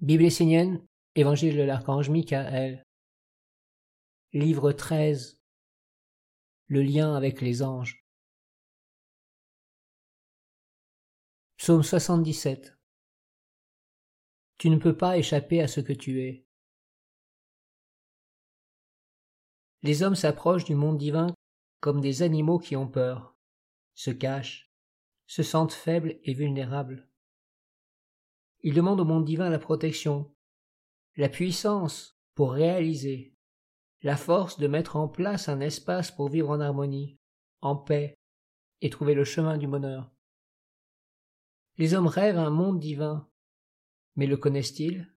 Bible essénienne, Évangile de l'archange Michael. Livre 13. Le lien avec les anges. Psaume 77. Tu ne peux pas échapper à ce que tu es. Les hommes s'approchent du monde divin comme des animaux qui ont peur, se cachent, se sentent faibles et vulnérables. Il demande au monde divin la protection, la puissance pour réaliser, la force de mettre en place un espace pour vivre en harmonie, en paix, et trouver le chemin du bonheur. Les hommes rêvent un monde divin, mais le connaissent-ils?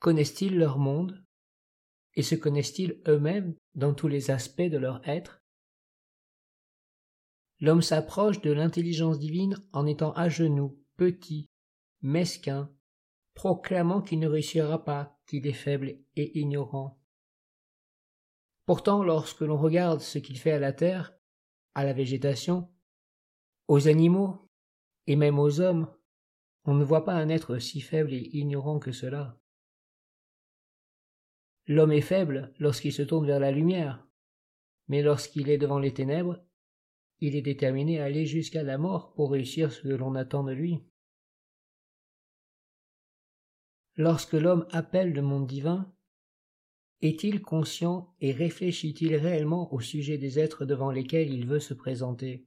Connaissent-ils leur monde? Et se connaissent-ils eux-mêmes dans tous les aspects de leur être? L'homme s'approche de l'intelligence divine en étant à genoux, petit, mesquin, proclamant qu'il ne réussira pas, qu'il est faible et ignorant. Pourtant, lorsque l'on regarde ce qu'il fait à la terre, à la végétation, aux animaux, et même aux hommes, on ne voit pas un être si faible et ignorant que cela. L'homme est faible lorsqu'il se tourne vers la lumière, mais lorsqu'il est devant les ténèbres, il est déterminé à aller jusqu'à la mort pour réussir ce que l'on attend de lui. Lorsque l'homme appelle le monde divin, est-il conscient et réfléchit-il réellement au sujet des êtres devant lesquels il veut se présenter?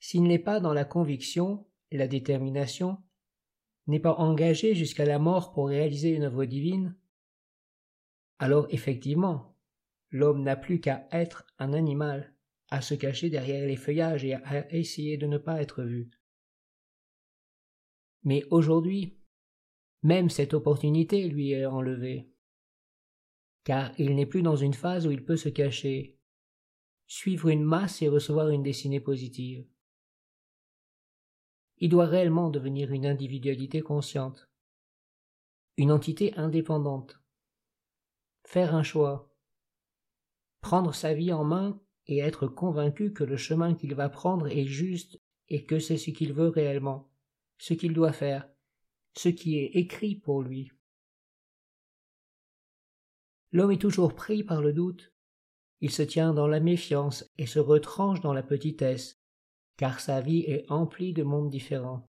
S'il n'est pas dans la conviction la détermination, n'est pas engagé jusqu'à la mort pour réaliser une œuvre divine, alors effectivement, l'homme n'a plus qu'à être un animal, à se cacher derrière les feuillages et à essayer de ne pas être vu. Mais aujourd'hui, même cette opportunité lui est enlevée. Car il n'est plus dans une phase où il peut se cacher, suivre une masse et recevoir une destinée positive. Il doit réellement devenir une individualité consciente, une entité indépendante, faire un choix, prendre sa vie en main et être convaincu que le chemin qu'il va prendre est juste et que c'est ce qu'il veut réellement, ce qu'il doit faire, ce qui est écrit pour lui. L'homme est toujours pris par le doute. Il se tient dans la méfiance et se retranche dans la petitesse, car sa vie est emplie de mondes différents.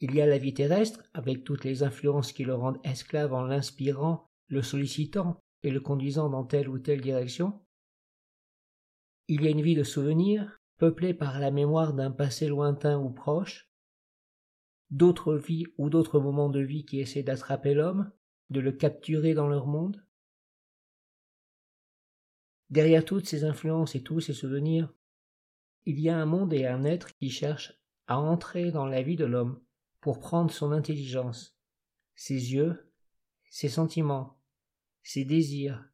Il y a la vie terrestre, avec toutes les influences qui le rendent esclave en l'inspirant, le sollicitant et le conduisant dans telle ou telle direction. Il y a une vie de souvenirs, peuplée par la mémoire d'un passé lointain ou proche, d'autres vies ou d'autres moments de vie qui essaient d'attraper l'homme, de le capturer dans leur monde. Derrière toutes ces influences et tous ces souvenirs, il y a un monde et un être qui cherche à entrer dans la vie de l'homme pour prendre son intelligence, ses yeux, ses sentiments, ses désirs,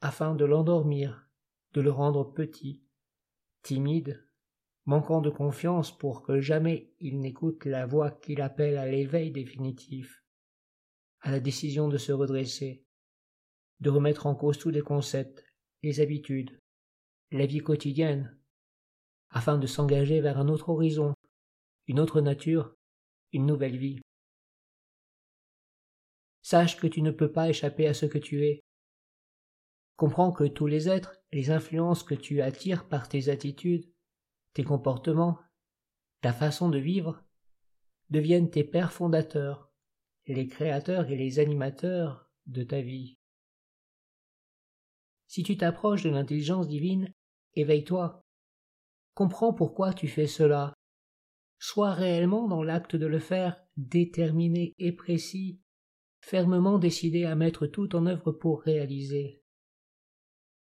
afin de l'endormir, de le rendre petit, timide, manquant de confiance pour que jamais il n'écoute la voix qui l'appelle à l'éveil définitif, à la décision de se redresser, de remettre en cause tous les concepts, les habitudes, la vie quotidienne, afin de s'engager vers un autre horizon, une autre nature, une nouvelle vie. Sache que tu ne peux pas échapper à ce que tu es. Comprends que tous les êtres, les influences que tu attires par tes attitudes, tes comportements, ta façon de vivre, deviennent tes pères fondateurs, les créateurs et les animateurs de ta vie. Si tu t'approches de l'intelligence divine, éveille-toi. Comprends pourquoi tu fais cela. Sois réellement dans l'acte de le faire, déterminé et précis, fermement décidé à mettre tout en œuvre pour réaliser.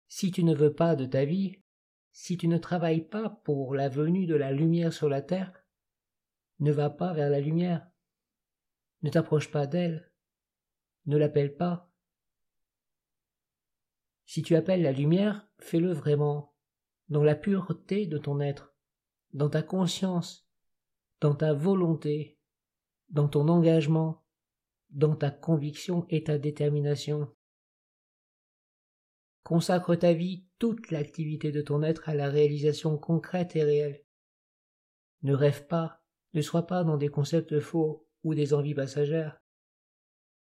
Si tu ne veux pas de ta vie, si tu ne travailles pas pour la venue de la lumière sur la terre, ne va pas vers la lumière. Ne t'approche pas d'elle. Ne l'appelle pas. Si tu appelles la lumière, fais-le vraiment, dans la pureté de ton être, dans ta conscience, dans ta volonté, dans ton engagement, dans ta conviction et ta détermination. Consacre ta vie, toute l'activité de ton être à la réalisation concrète et réelle. Ne rêve pas, Ne sois pas dans des concepts faux ou des envies passagères.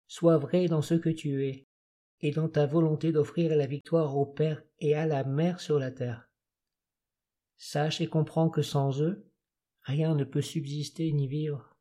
Sois vrai dans ce que tu es, et dans ta volonté d'offrir la victoire au Père et à la Mère sur la terre. Sache et comprends que sans eux, rien ne peut subsister ni vivre.